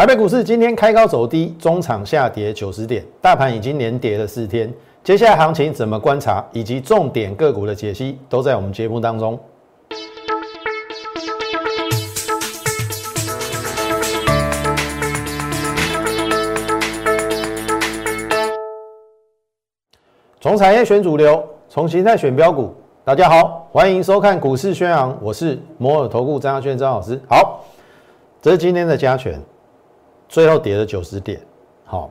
台北股市今天开高走低，中场下跌九十点，大盘已经连跌了四天。接下来行情怎么观察，以及重点个股的解析，都在我们节目当中。从产业选主流，从形态选标股。大家好，欢迎收看股市宣扬，我是摩尔投顾张亚轩张老师。好，这是今天的加权。最后跌了九十点，好，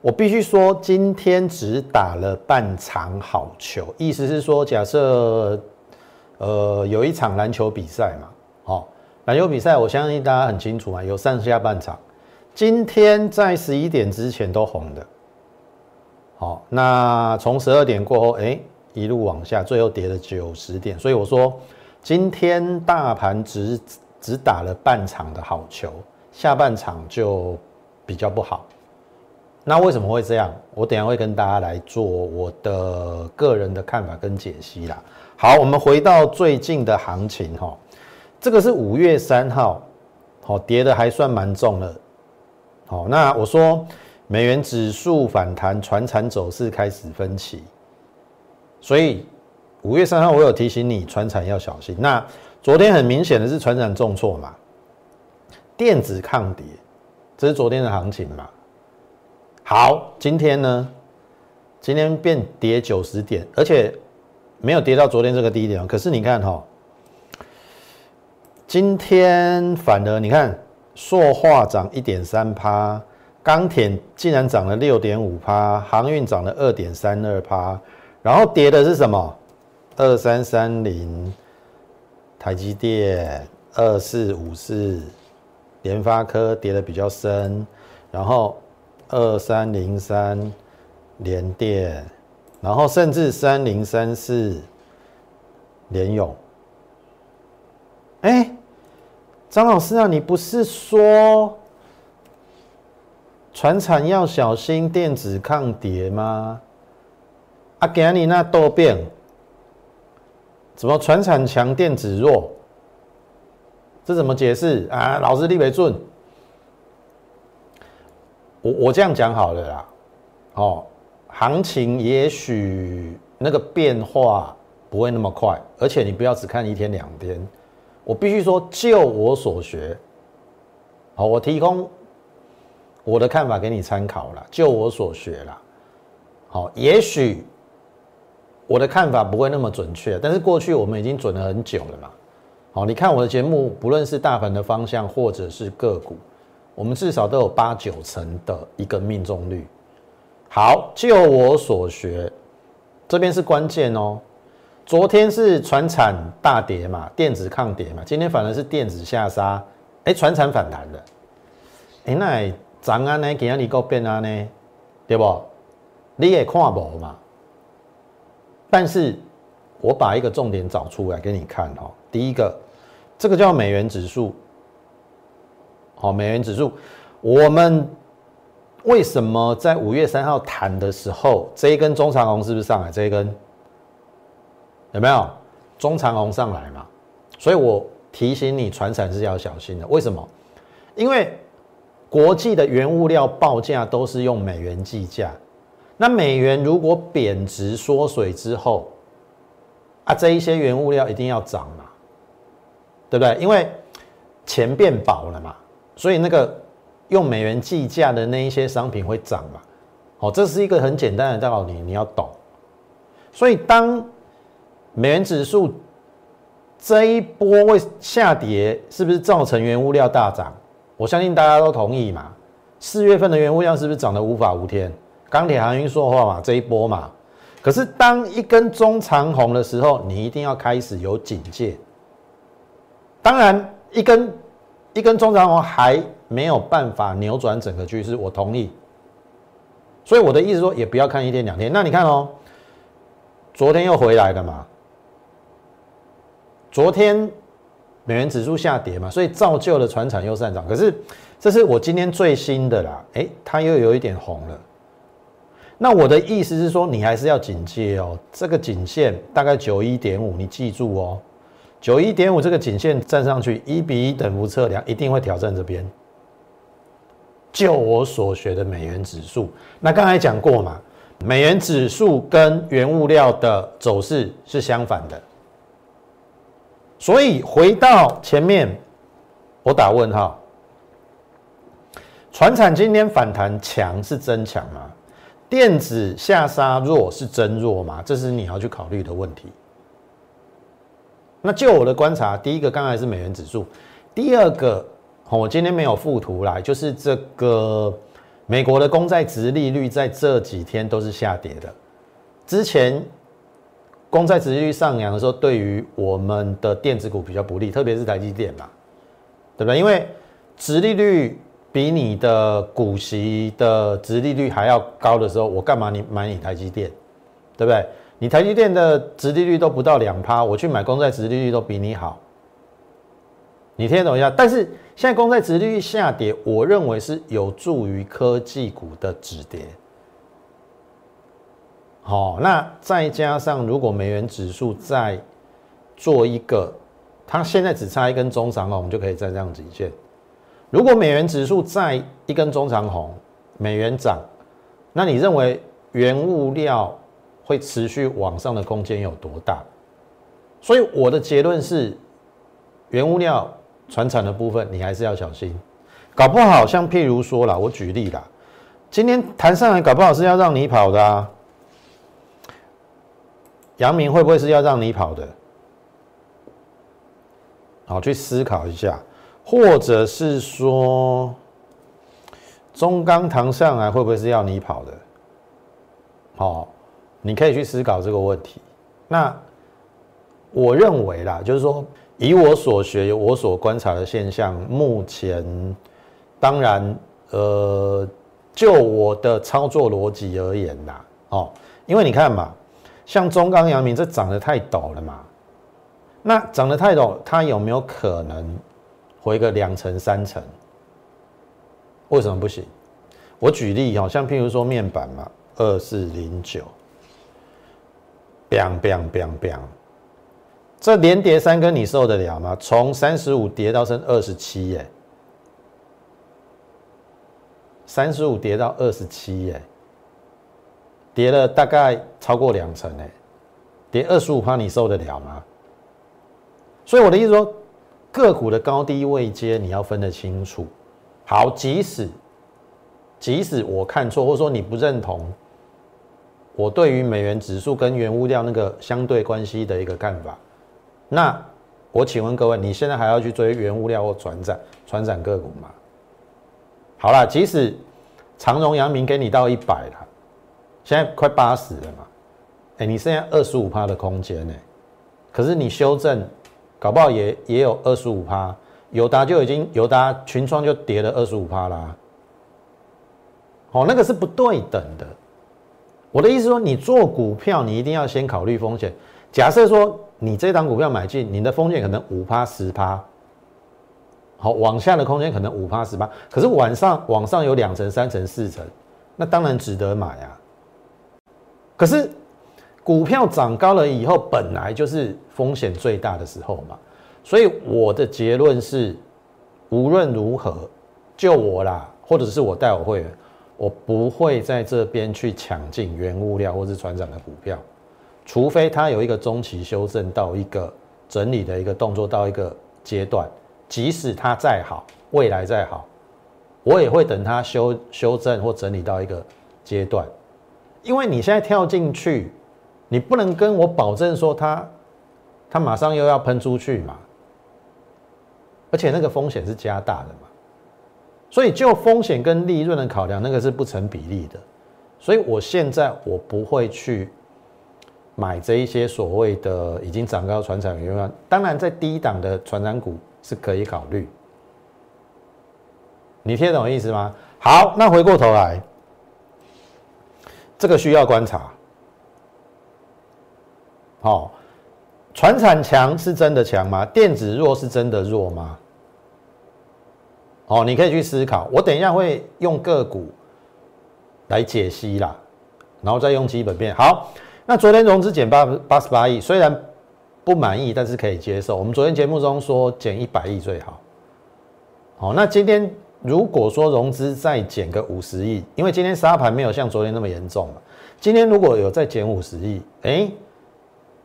我必须说今天只打了半场好球，意思是说，假设呃有一场篮球比赛嘛，好，篮球比赛我相信大家很清楚嘛，有上下半场，今天在十一点之前都红的，好，那从十二点过后，哎，一路往下，最后跌了九十点，所以我说今天大盘只只打了半场的好球。下半场就比较不好，那为什么会这样？我等下会跟大家来做我的个人的看法跟解析啦。好，我们回到最近的行情哈，这个是五月三号，好跌的还算蛮重的。好，那我说美元指数反弹，船产走势开始分歧，所以五月三号我有提醒你船产要小心。那昨天很明显的是船产重挫嘛。电子抗跌，这是昨天的行情嘛？好，今天呢？今天变跌九十点，而且没有跌到昨天这个低点。可是你看哈，今天反而你看，塑化涨一点三趴，钢铁竟然涨了六点五趴，航运涨了二点三二趴，然后跌的是什么？二三三零，台积电二四五四。联发科跌的比较深，然后二三零三联电，然后甚至三零三四联勇。哎，张老师啊，你不是说船产要小心电子抗跌吗？啊，给你那多变，怎么船产强电子弱？这怎么解释啊？老师立为准，我我这样讲好了啦。哦，行情也许那个变化不会那么快，而且你不要只看一天两天。我必须说，就我所学，好，我提供我的看法给你参考了。就我所学了，好，也许我的看法不会那么准确，但是过去我们已经准了很久了嘛。好，你看我的节目，不论是大盘的方向，或者是个股，我们至少都有八九成的一个命中率。好，就我所学，这边是关键哦。昨天是船产大跌嘛，电子抗跌嘛，今天反而是电子下杀，哎，船产反弹的。哎，那涨啊呢，今日你够变啊呢，对不？你也看不嘛。但是我把一个重点找出来给你看哈。第一个，这个叫美元指数，好，美元指数，我们为什么在五月三号谈的时候，这一根中长红是不是上来？这一根有没有中长红上来嘛？所以我提醒你，船产是要小心的。为什么？因为国际的原物料报价都是用美元计价，那美元如果贬值缩水之后，啊，这一些原物料一定要涨嘛。对不对？因为钱变薄了嘛，所以那个用美元计价的那一些商品会涨嘛。好，这是一个很简单的道理，你要懂。所以当美元指数这一波会下跌，是不是造成原物料大涨？我相信大家都同意嘛。四月份的原物料是不是涨得无法无天？钢铁、航运、说话嘛，这一波嘛。可是当一根中长红的时候，你一定要开始有警戒。当然，一根一根中长红还没有办法扭转整个趋势，我同意。所以我的意思说，也不要看一天两天。那你看哦，昨天又回来了嘛？昨天美元指数下跌嘛，所以造就了船产又上涨。可是这是我今天最新的啦，哎，它又有一点红了。那我的意思是说，你还是要警戒哦。这个颈线大概九一点五，你记住哦。九一点五这个颈线站上去，一比一等幅测量一定会挑战这边。就我所学的美元指数，那刚才讲过嘛，美元指数跟原物料的走势是相反的，所以回到前面，我打问号，船产今天反弹强是真强吗？电子下杀弱是真弱吗？这是你要去考虑的问题。那就我的观察，第一个刚才是美元指数，第二个。我今天没有附图来，就是这个美国的公债值利率在这几天都是下跌的。之前公债值利率上扬的时候，对于我们的电子股比较不利，特别是台积电嘛，对不对？因为值利率比你的股息的值利率还要高的时候，我干嘛你买你台积电，对不对？你台积电的值利率都不到两趴，我去买公债值利率都比你好。你听懂一下？但是。现在公债殖利率下跌，我认为是有助于科技股的止跌。好，那再加上如果美元指数再做一个，它现在只差一根中长红就可以再这样极限。如果美元指数再一根中长红，美元涨，那你认为原物料会持续往上的空间有多大？所以我的结论是，原物料。船产的部分，你还是要小心，搞不好像譬如说啦，我举例啦，今天弹上来，搞不好是要让你跑的啊。阳明会不会是要让你跑的？好，去思考一下，或者是说中钢弹上来会不会是要你跑的？好，你可以去思考这个问题。那我认为啦，就是说。以我所学，我所观察的现象，目前当然，呃，就我的操作逻辑而言啦，哦，因为你看嘛，像中钢、阳明这涨得太陡了嘛，那涨得太陡，它有没有可能回个两成、三成？为什么不行？我举例哦，像譬如说面板嘛，二四零九，biang bang bang bang，。这连跌三根，你受得了吗？从三十五跌到剩二十七，耶，三十五跌到二十七，耶，跌了大概超过两成，哎，跌二十五趴，你受得了吗？所以我的意思说，个股的高低位阶你要分得清楚。好，即使即使我看错，或者说你不认同我对于美元指数跟原物料那个相对关系的一个看法。那我请问各位，你现在还要去追原物料或船展、船展个股吗？好了，即使长荣、阳明给你到一百了，现在快八十了嘛？哎，你剩下二十五趴的空间呢？可是你修正，搞不好也也有二十五趴。友达就已经友达群创就跌了二十五趴啦。哦，那个是不对等的。我的意思说，你做股票，你一定要先考虑风险。假设说。你这档股票买进，你的风险可能五趴十趴，好，往下的空间可能五趴十趴，可是晚上往上有两成、三成、四成，那当然值得买啊。可是股票涨高了以后，本来就是风险最大的时候嘛，所以我的结论是，无论如何，就我啦，或者是我带我会员，我不会在这边去抢进原物料或是船长的股票。除非它有一个中期修正到一个整理的一个动作到一个阶段，即使它再好，未来再好，我也会等它修修正或整理到一个阶段。因为你现在跳进去，你不能跟我保证说它它马上又要喷出去嘛，而且那个风险是加大的嘛，所以就风险跟利润的考量，那个是不成比例的。所以我现在我不会去。买这一些所谓的已经涨高船产原当然在低档的船长股是可以考虑。你听懂意思吗？好，那回过头来，这个需要观察。好，船产强是真的强吗？电子弱是真的弱吗？哦，你可以去思考。我等一下会用个股来解析啦，然后再用基本面。好。那昨天融资减八八十八亿，虽然不满意，但是可以接受。我们昨天节目中说减一百亿最好。好，那今天如果说融资再减个五十亿，因为今天沙盘没有像昨天那么严重了，今天如果有再减五十亿，哎，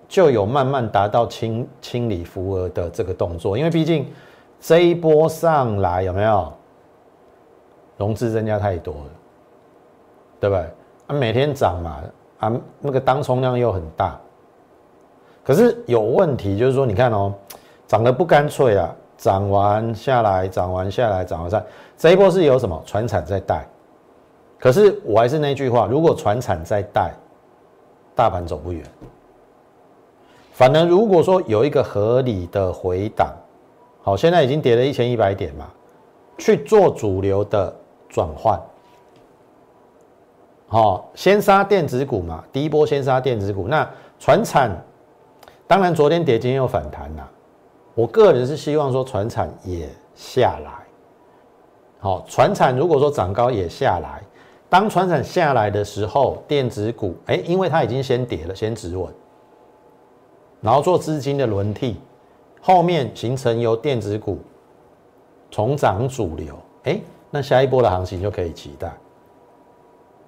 就有慢慢达到清清理浮额的这个动作，因为毕竟这一波上来有没有融资增加太多了，对不对？啊，每天涨嘛，啊，那个当冲量又很大，可是有问题就是说，你看哦，涨得不干脆啊。涨完下来，涨完下来，涨完上，这一波是有什么船产在带？可是我还是那句话，如果船产在带，大盘走不远。反而如果说有一个合理的回档，好，现在已经跌了一千一百点嘛，去做主流的转换。好，先杀电子股嘛，第一波先杀电子股。那船产，当然昨天跌，今天又反弹了。我个人是希望说，船产也下来，好，船产如果说涨高也下来，当船产下来的时候，电子股，哎，因为它已经先跌了，先止稳，然后做资金的轮替，后面形成由电子股重涨主流，哎，那下一波的行情就可以期待。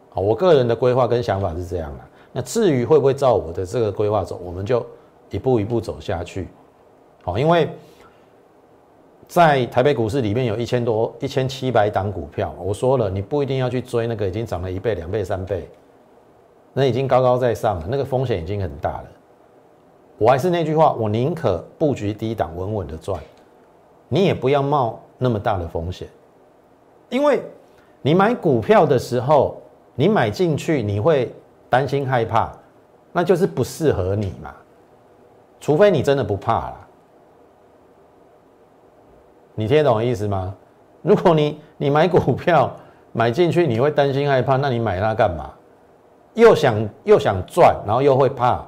好，我个人的规划跟想法是这样的，那至于会不会照我的这个规划走，我们就一步一步走下去。好，因为在台北股市里面有一千多、一千七百档股票，我说了，你不一定要去追那个已经涨了一倍、两倍、三倍，那已经高高在上了，那个风险已经很大了。我还是那句话，我宁可布局低档，稳稳的赚，你也不要冒那么大的风险，因为你买股票的时候，你买进去你会担心害怕，那就是不适合你嘛，除非你真的不怕了。你听得懂意思吗？如果你你买股票买进去，你会担心害怕，那你买它干嘛？又想又想赚，然后又会怕，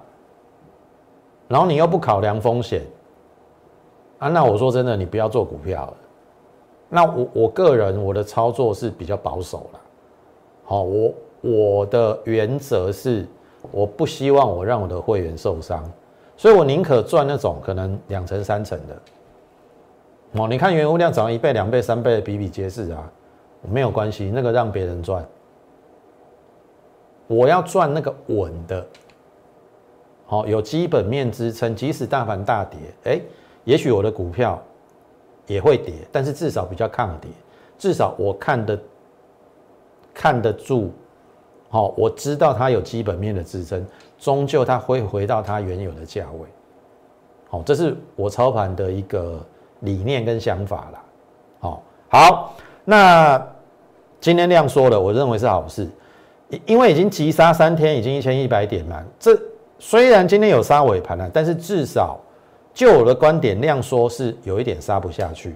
然后你又不考量风险啊？那我说真的，你不要做股票。那我我个人我的操作是比较保守了。好，我我的原则是，我不希望我让我的会员受伤，所以我宁可赚那种可能两成三成的。哦，你看原物量涨一倍、两倍、三倍的比比皆是啊，没有关系，那个让别人赚，我要赚那个稳的，好有基本面支撑，即使大盘大跌，哎，也许我的股票也会跌，但是至少比较抗跌，至少我看得看得住，好，我知道它有基本面的支撑，终究它会回到它原有的价位，好，这是我操盘的一个。理念跟想法啦。好，好，那今天量缩了，我认为是好事，因因为已经急杀三天，已经一千一百点嘛。这虽然今天有杀尾盘了，但是至少就我的观点，量缩是有一点杀不下去。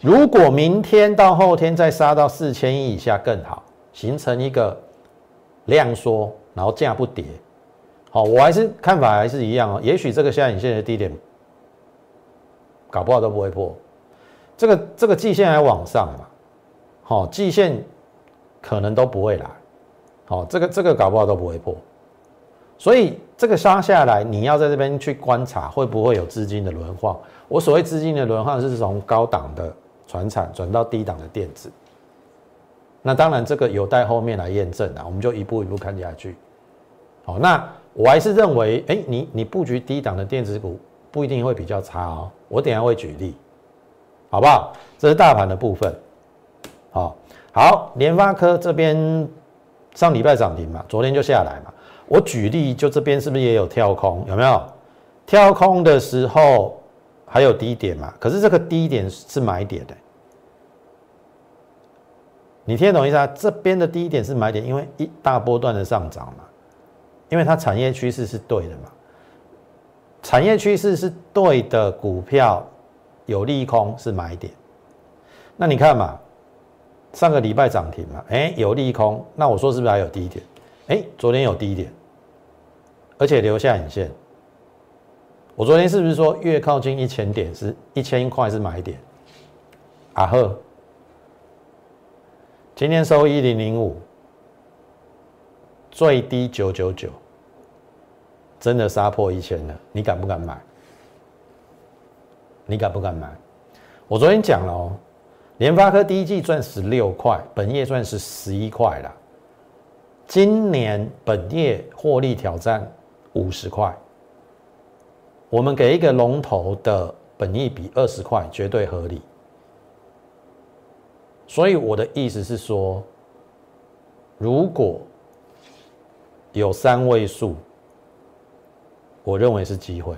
如果明天到后天再杀到四千亿以下更好，形成一个量缩，然后价不跌。好，我还是看法还是一样哦，也许这个下影线的低点。搞不好都不会破，这个这个季线还往上嘛，好，季线可能都不会来，好，这个这个搞不好都不会破，所以这个杀下来，你要在这边去观察会不会有资金的轮换。我所谓资金的轮换是从高档的船产转到低档的电子，那当然这个有待后面来验证啊，我们就一步一步看下去。好，那我还是认为，哎，你你布局低档的电子股。不一定会比较差哦，我等下会举例，好不好？这是大盘的部分，好，好，联发科这边上礼拜涨停嘛，昨天就下来嘛，我举例就这边是不是也有跳空？有没有？跳空的时候还有低点嘛？可是这个低点是买点的，你听得懂意思啊？这边的低点是买点，因为一大波段的上涨嘛，因为它产业趋势是对的嘛。产业趋势是对的，股票有利空是买点。那你看嘛，上个礼拜涨停嘛，哎，有利空，那我说是不是还有低点？哎，昨天有低点，而且留下影线。我昨天是不是说越靠近一千点是一千块是买点？啊呵，今天收一零零五，最低九九九。真的杀破一千了，你敢不敢买？你敢不敢买？我昨天讲了哦，联发科第一季赚十六块，本业赚是十一块了。今年本业获利挑战五十块，我们给一个龙头的本益比二十块，绝对合理。所以我的意思是说，如果有三位数，我认为是机会。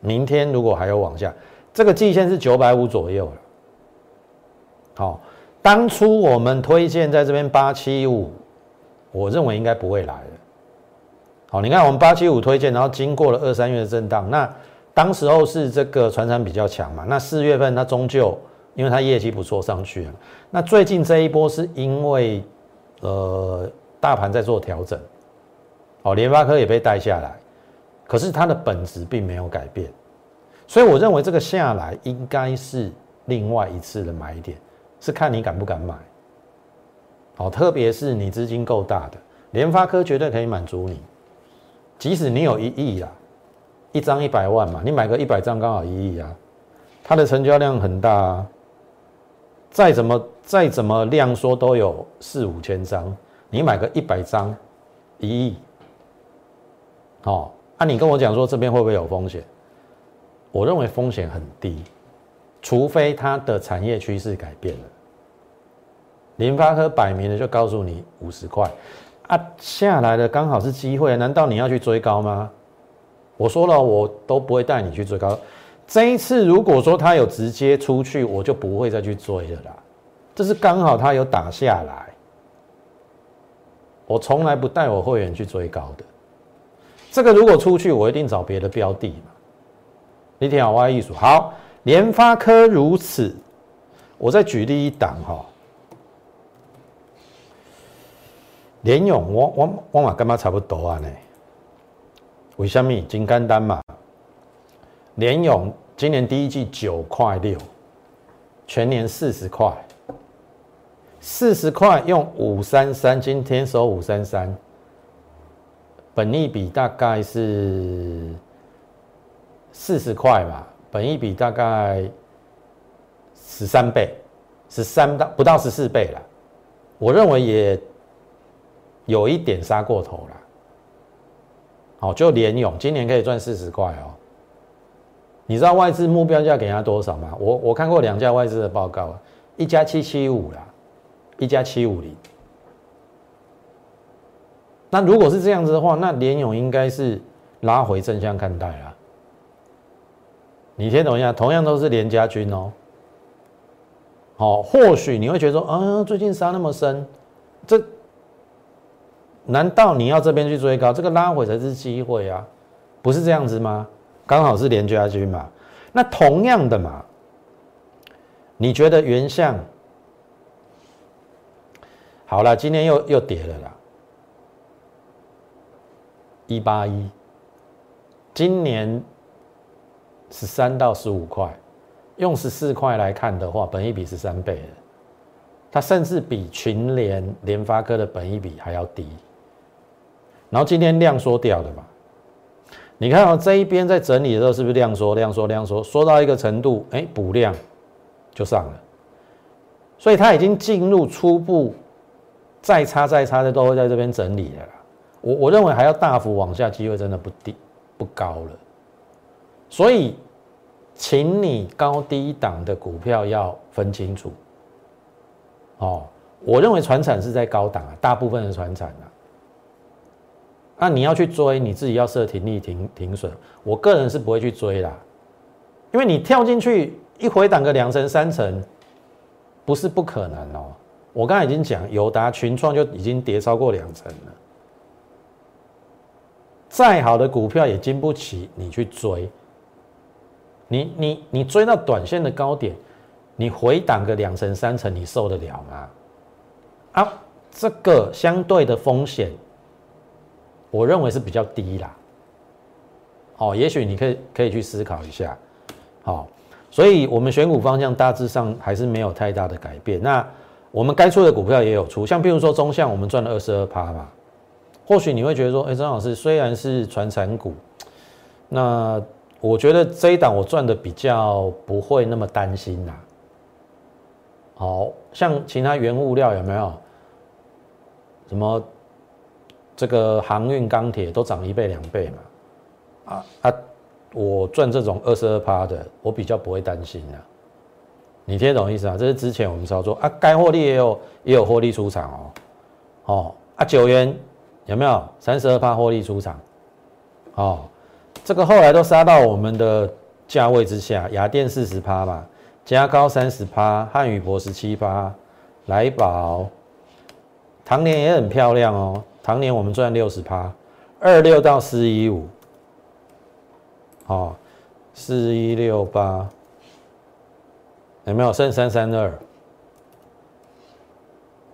明天如果还有往下。这个季线是九百五左右了。好，当初我们推荐在这边八七五，我认为应该不会来了。好，你看我们八七五推荐，然后经过了二三月的震荡，那当时候是这个船厂比较强嘛，那四月份它终究因为它业绩不错上去了。那最近这一波是因为呃大盘在做调整，哦，联发科也被带下来，可是它的本质并没有改变。所以我认为这个下来应该是另外一次的买点，是看你敢不敢买。好，特别是你资金够大的，联发科绝对可以满足你。即使你有一亿啊，一张一百万嘛，你买个一百张刚好一亿啊，它的成交量很大啊。再怎么再怎么量缩都有四五千张，你买个一百张，一亿。好，啊，你跟我讲说这边会不会有风险？我认为风险很低，除非它的产业趋势改变了。联发科摆明了就告诉你五十块啊，下来的刚好是机会，难道你要去追高吗？我说了，我都不会带你去追高。这一次如果说它有直接出去，我就不会再去追了啦。这是刚好它有打下来，我从来不带我会员去追高的。这个如果出去，我一定找别的标的嘛。你听好，挖艺术好，联发科如此，我再举例一档哈。联勇，我我我嘛干嘛差不多啊呢？为什么？金简单嘛。联勇今年第一季九块六，全年四十块，四十块用五三三，今天收五三三，本利比大概是。四十块嘛，本一比大概十三倍，十三到不到十四倍了，我认为也有一点杀过头了。好，就联勇今年可以赚四十块哦。你知道外资目标价给他多少吗？我我看过两家外资的报告，一家七七五啦，一家七五零。那如果是这样子的话，那联勇应该是拉回正向看待啦。你先等一下，同样都是连家军哦。好，或许你会觉得说，啊，最近杀那么深，这难道你要这边去追高？这个拉回才是机会啊，不是这样子吗？刚好是连家军嘛。那同样的嘛，你觉得原相好了，今天又又跌了啦，一八一，今年。十三到十五块，用十四块来看的话，本一比是三倍的，它甚至比群联、联发科的本一比还要低。然后今天量缩掉的嘛，你看哦，这一边在整理的时候是不是量缩、量缩、量缩，缩到一个程度，哎，补量就上了，所以它已经进入初步再差再差的都会在这边整理了。我我认为还要大幅往下，机会真的不低不高了。所以，请你高低档的股票要分清楚。哦，我认为船产是在高档啊，大部分的船产啊。那你要去追，你自己要设停利停停损。我个人是不会去追啦，因为你跳进去一回档个两成三成，不是不可能哦。我刚才已经讲，友达群创就已经跌超过两成了，再好的股票也经不起你去追。你你你追到短线的高点，你回档个两成三成，你受得了吗？啊，这个相对的风险，我认为是比较低啦。哦，也许你可以可以去思考一下。好，所以我们选股方向大致上还是没有太大的改变。那我们该出的股票也有出，像譬如说中向，我们赚了二十二趴嘛。或许你会觉得说，哎，张老师虽然是传产股，那。我觉得这一档我赚的比较不会那么担心呐，好像其他原物料有没有？什么这个航运、钢铁都涨一倍两倍嘛？啊啊，我赚这种二十二趴的，我比较不会担心啊。你听懂意思啊？这是之前我们操作啊，该获利也有也有获利出场哦。哦啊，九元有没有三十二趴获利出场？哦，这个后来都杀到我们的价位之下，雅电四十趴嘛，加高三十趴，汉语博十七趴，来宝，唐年也很漂亮哦，常年我们赚六十趴，二六到四一五，哦，四一六八。有没有剩三三二？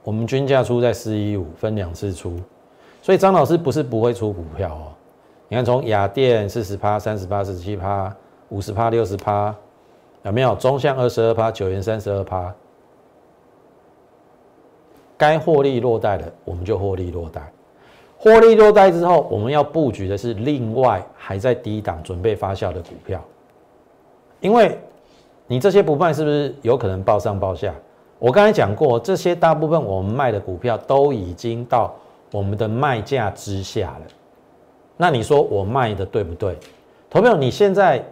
我们均价出在四一五，分两次出，所以张老师不是不会出股票哦。你看，从雅电四十趴、三十八、十七趴、五十趴、六十趴，有没有中向二十二趴、九元三十二趴？该获利落袋的，我们就获利落袋。获利落袋之后，我们要布局的是另外还在低档准备发酵的股票，因为。你这些不卖，是不是有可能报上报下？我刚才讲过，这些大部分我们卖的股票都已经到我们的卖价之下了。那你说我卖的对不对？投票，你现在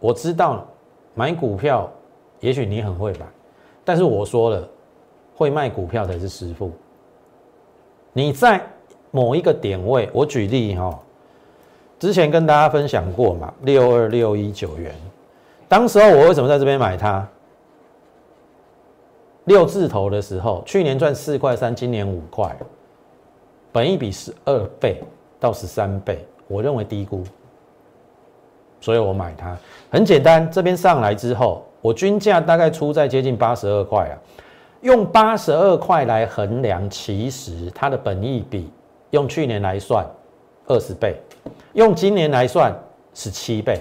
我知道买股票，也许你很会买，但是我说了，会卖股票才是师傅。你在某一个点位，我举例哈，之前跟大家分享过嘛，六二六一九元。当时候我为什么在这边买它？六字头的时候，去年赚四块三，今年五块，本一比十二倍到十三倍，我认为低估，所以我买它。很简单，这边上来之后，我均价大概出在接近八十二块啊，用八十二块来衡量，其实它的本益比用去年来算二十倍，用今年来算十七倍。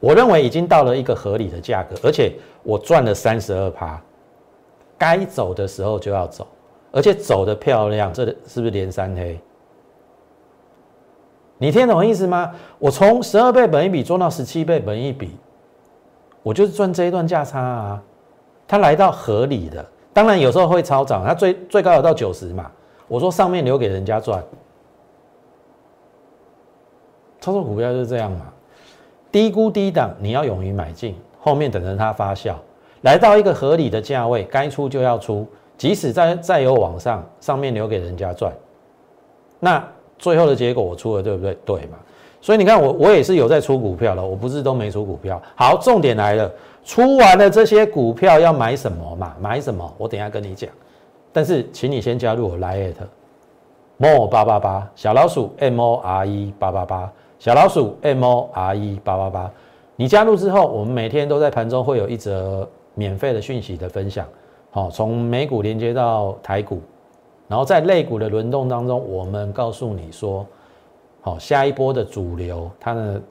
我认为已经到了一个合理的价格，而且我赚了三十二趴，该走的时候就要走，而且走的漂亮，这是不是连三黑？你听懂意思吗？我从十二倍本一比做到十七倍本一比，我就是赚这一段价差啊。它来到合理的，当然有时候会超涨，它最最高有到九十嘛。我说上面留给人家赚，操作股票就是这样嘛。低估低档，你要勇于买进，后面等着它发酵，来到一个合理的价位，该出就要出，即使再再有往上，上面留给人家赚，那最后的结果我出了，对不对？对嘛？所以你看我我也是有在出股票了，我不是都没出股票。好，重点来了，出完了这些股票要买什么嘛？买什么？我等下跟你讲。但是请你先加入我 Lite more 八八八小老鼠 M O R E 八八八。小老鼠 M O R E 八八八，你加入之后，我们每天都在盘中会有一则免费的讯息的分享。好，从美股连接到台股，然后在类股的轮动当中，我们告诉你说，好，下一波的主流它呢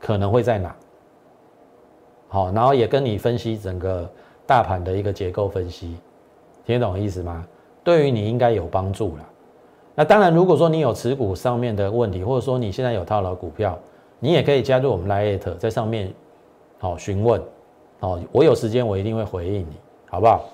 可能会在哪？好，然后也跟你分析整个大盘的一个结构分析，听懂意思吗？对于你应该有帮助了。那当然，如果说你有持股上面的问题，或者说你现在有套牢股票，你也可以加入我们 Lite，在上面好询问，哦，我有时间我一定会回应你，好不好？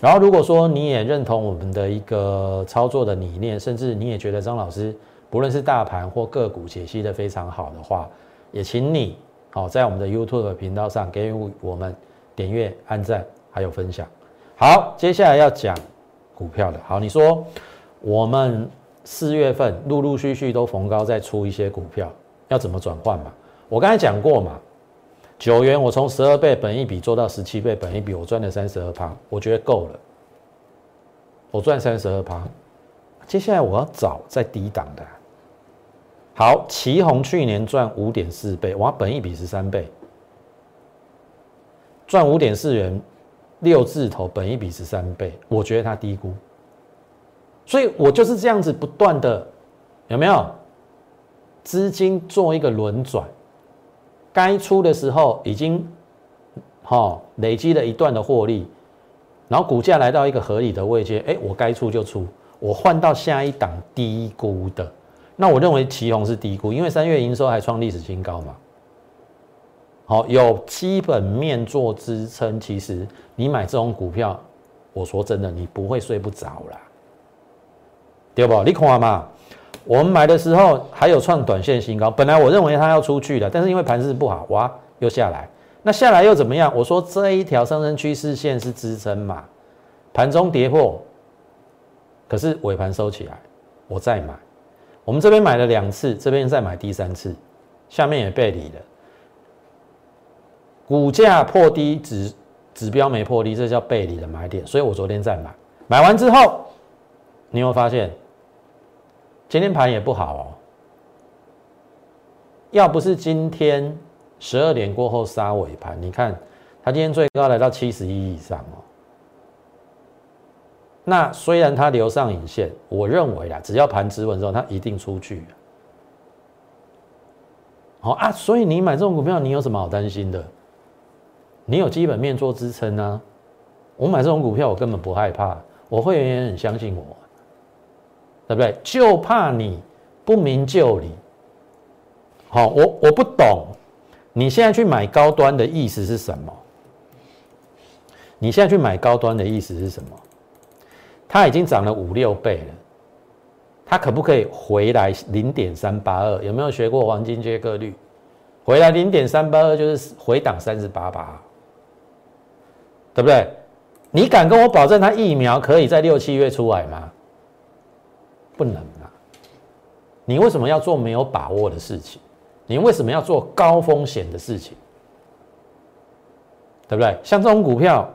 然后如果说你也认同我们的一个操作的理念，甚至你也觉得张老师不论是大盘或个股解析的非常好的话，也请你好在我们的 YouTube 频道上给予我们点阅、按赞还有分享。好，接下来要讲股票的，好，你说我们。四月份陆陆续续都逢高再出一些股票，要怎么转换嘛？我刚才讲过嘛，九元我从十二倍本一比做到十七倍本一比，我赚了三十二趴，我觉得够了。我赚三十二趴，接下来我要找在低档的。好，旗宏去年赚五点四倍，我本一比十三倍，赚五点四元，六字头本一比十三倍，我觉得它低估。所以我就是这样子不断的，有没有资金做一个轮转？该出的时候已经，哈累积了一段的获利，然后股价来到一个合理的位阶，哎，我该出就出，我换到下一档低估的。那我认为旗宏是低估，因为三月营收还创历史新高嘛。好，有基本面做支撑，其实你买这种股票，我说真的，你不会睡不着啦，对不？你看嘛，我们买的时候还有创短线新高，本来我认为它要出去的，但是因为盘势不好，哇，又下来。那下来又怎么样？我说这一条上升趋势线是支撑嘛，盘中跌破，可是尾盘收起来，我再买。我们这边买了两次，这边再买第三次，下面也背离了。股价破低，指指标没破低，这叫背离的买点。所以我昨天再买，买完之后，你会发现今天盘也不好哦。要不是今天。十二点过后杀尾盘，你看它今天最高来到七十一以上哦。那虽然它留上影线，我认为啦，只要盘止稳之后，它一定出去。好啊，所以你买这种股票，你有什么好担心的？你有基本面做支撑啊。我买这种股票，我根本不害怕，我会员也很相信我，对不对？就怕你不明就里。好，我我不懂。你现在去买高端的意思是什么？你现在去买高端的意思是什么？它已经涨了五六倍了，它可不可以回来零点三八二？有没有学过黄金切割率？回来零点三八二就是回档三十八八，对不对？你敢跟我保证它疫苗可以在六七月出来吗？不能啊！你为什么要做没有把握的事情？你为什么要做高风险的事情？对不对？像这种股票，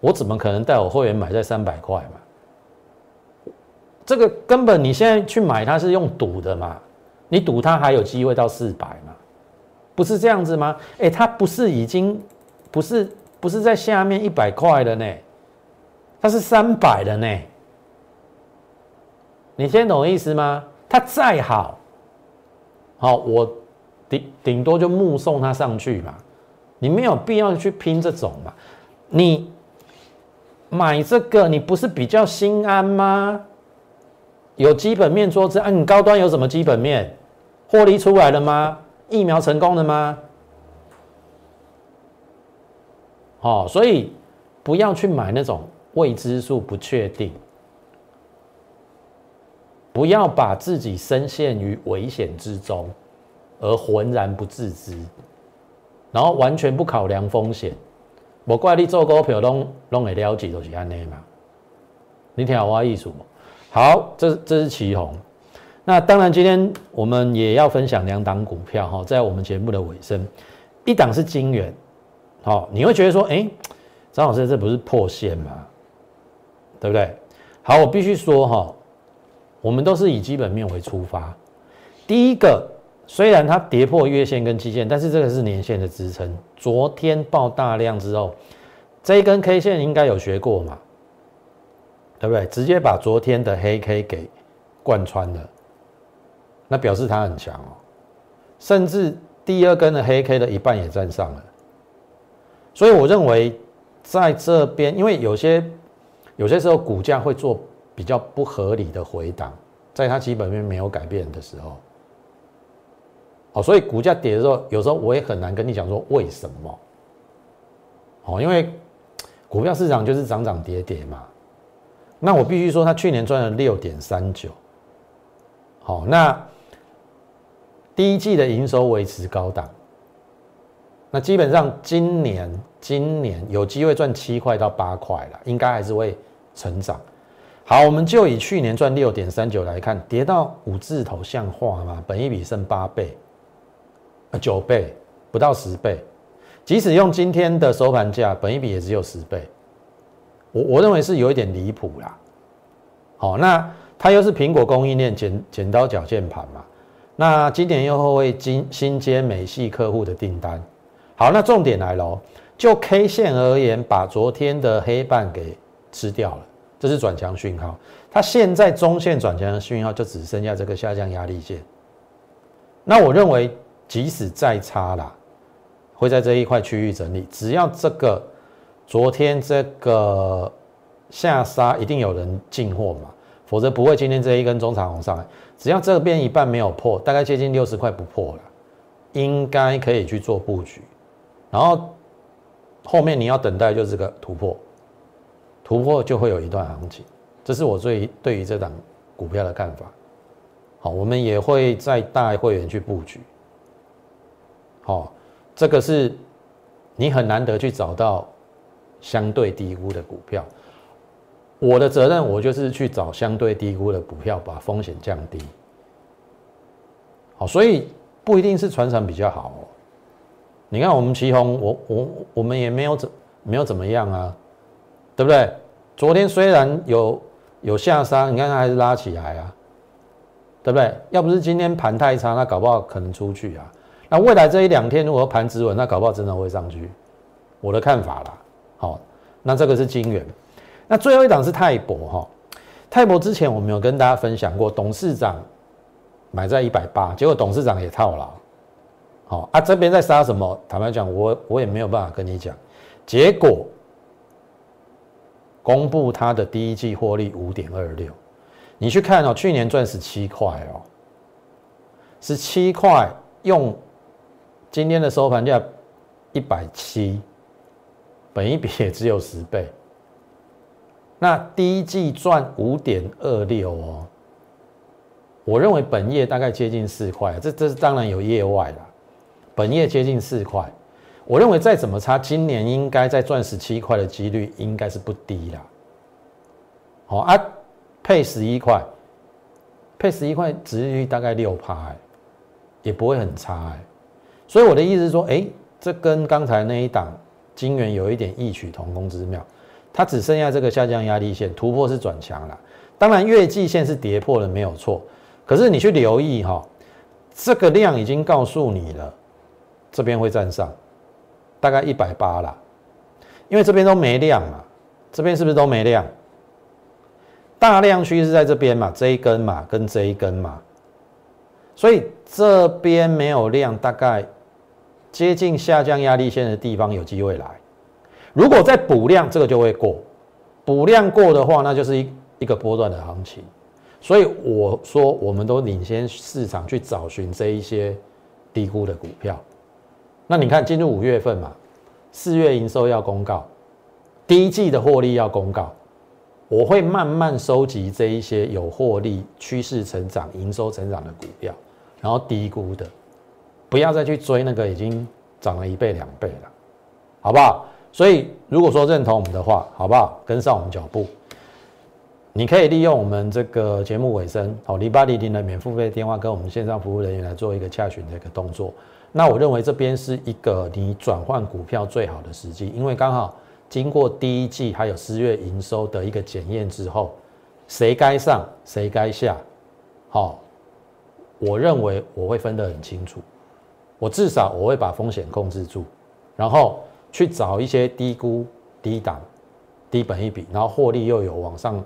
我怎么可能带我会员买在三百块嘛？这个根本你现在去买它是用赌的嘛？你赌它还有机会到四百嘛？不是这样子吗？哎，它不是已经不是不是在下面一百块的呢？它是三百的呢？你听懂意思吗？它再好。好，我顶顶多就目送它上去嘛，你没有必要去拼这种嘛。你买这个，你不是比较心安吗？有基本面做支啊，你高端有什么基本面？获利出来了吗？疫苗成功了吗？哦，所以不要去买那种未知数、不确定。不要把自己深陷于危险之中，而浑然不自知，然后完全不考量风险。我怪你做股票拢拢会了解，就是安尼嘛。你听我意思不？好，这这是旗红。那当然，今天我们也要分享两档股票哈，在我们节目的尾声，一档是金元。好，你会觉得说，哎，张老师这不是破线吗？对不对？好，我必须说哈。我们都是以基本面为出发。第一个，虽然它跌破月线跟期线，但是这个是年线的支撑。昨天爆大量之后，这一根 K 线应该有学过嘛？对不对？直接把昨天的黑 K 给贯穿了，那表示它很强哦。甚至第二根的黑 K 的一半也站上了。所以我认为在这边，因为有些有些时候股价会做。比较不合理的回档，在它基本面没有改变的时候，哦，所以股价跌的时候，有时候我也很难跟你讲说为什么，哦，因为股票市场就是涨涨跌跌嘛。那我必须说，它去年赚了六点三九，好，那第一季的营收维持高档，那基本上今年今年有机会赚七块到八块了，应该还是会成长。好，我们就以去年赚六点三九来看，跌到五字头像话吗？本一比剩八倍，啊九倍，不到十倍。即使用今天的收盘价，本一比也只有十倍。我我认为是有一点离谱啦。好，那它又是苹果供应链剪剪刀脚键盘嘛？那今年又会新新接美系客户的订单。好，那重点来喽，就 K 线而言，把昨天的黑半给吃掉了。这是转强讯号，它现在中线转强的讯号就只剩下这个下降压力线。那我认为，即使再差啦，会在这一块区域整理。只要这个昨天这个下杀，一定有人进货嘛，否则不会今天这一根中长红上来。只要这边一半没有破，大概接近六十块不破了，应该可以去做布局。然后后面你要等待就是个突破，突破就会有一段行情，这是我最对于这档股票的看法。好，我们也会再带会员去布局。好，这个是你很难得去找到相对低估的股票。我的责任，我就是去找相对低估的股票，把风险降低。好，所以不一定是船厂比较好。你看我们旗宏，我我我们也没有怎没有怎么样啊，对不对？昨天虽然有有下杀，你看它还是拉起来啊，对不对？要不是今天盘太差，那搞不好可能出去啊。那未来这一两天如果盘止稳，那搞不好真的会上去。我的看法啦。好，那这个是金元。那最后一档是泰博哈，泰博之前我们有跟大家分享过，董事长买在一百八，结果董事长也套牢，好啊，这边在杀什么？坦白讲，我我也没有办法跟你讲。结果公布它的第一季获利五点二六，你去看哦，去年赚十七块哦，十七块用今天的收盘价一百七，本一比也只有十倍。那第一季赚五点二六哦，我认为本业大概接近四块，这这是当然有业外了，本业接近四块，我认为再怎么差，今年应该再赚十七块的几率应该是不低啦。好啊，配十一块，配十一块，值率大概六趴，也不会很差哎。所以我的意思是说，哎，这跟刚才那一档金元有一点异曲同工之妙。它只剩下这个下降压力线突破是转强了，当然月季线是跌破了没有错，可是你去留意哈，这个量已经告诉你了，这边会站上，大概一百八了，因为这边都没量嘛，这边是不是都没量？大量区是在这边嘛，这一根嘛跟这一根嘛，所以这边没有量，大概接近下降压力线的地方有机会来。如果再补量，这个就会过。补量过的话，那就是一一个波段的行情。所以我说，我们都领先市场去找寻这一些低估的股票。那你看，进入五月份嘛，四月营收要公告，第一季的获利要公告，我会慢慢收集这一些有获利、趋势成长、营收成长的股票，然后低估的，不要再去追那个已经涨了一倍、两倍了，好不好？所以，如果说认同我们的话，好不好？跟上我们脚步，你可以利用我们这个节目尾声，好，零八零零的免付费电话，跟我们线上服务人员来做一个洽询的一个动作。那我认为这边是一个你转换股票最好的时机，因为刚好经过第一季还有十月营收的一个检验之后，谁该上，谁该下，好，我认为我会分得很清楚，我至少我会把风险控制住，然后。去找一些低估、低档、低本一比，然后获利又有往上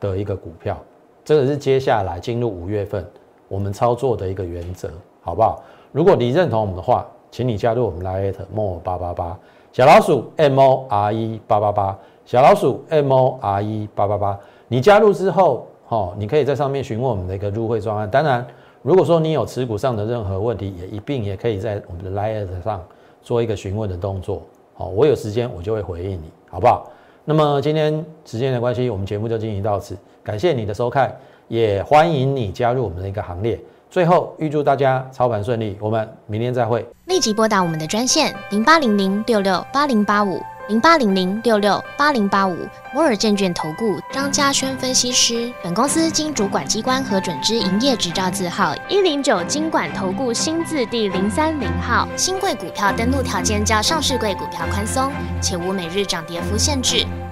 的一个股票，这个是接下来进入五月份我们操作的一个原则，好不好？如果你认同我们的话，请你加入我们 Lite More 八八八小老鼠 M O R E 八八八小老鼠 M O R E 八八八。你加入之后，哈，你可以在上面询问我们的一个入会专案。当然，如果说你有持股上的任何问题，也一并也可以在我们的 Lite 上做一个询问的动作。好，我有时间我就会回应你，好不好？那么今天时间的关系，我们节目就进行到此，感谢你的收看，也欢迎你加入我们的一个行列。最后预祝大家操盘顺利，我们明天再会。立即拨打我们的专线零八零零六六八零八五零八零零六六八零八五摩尔证券投顾张嘉轩分析师。本公司经主管机关核准之营业执照字号一零九经管投顾新字第零三零号。新贵股票登录条件较上市贵股票宽松，且无每日涨跌幅限制。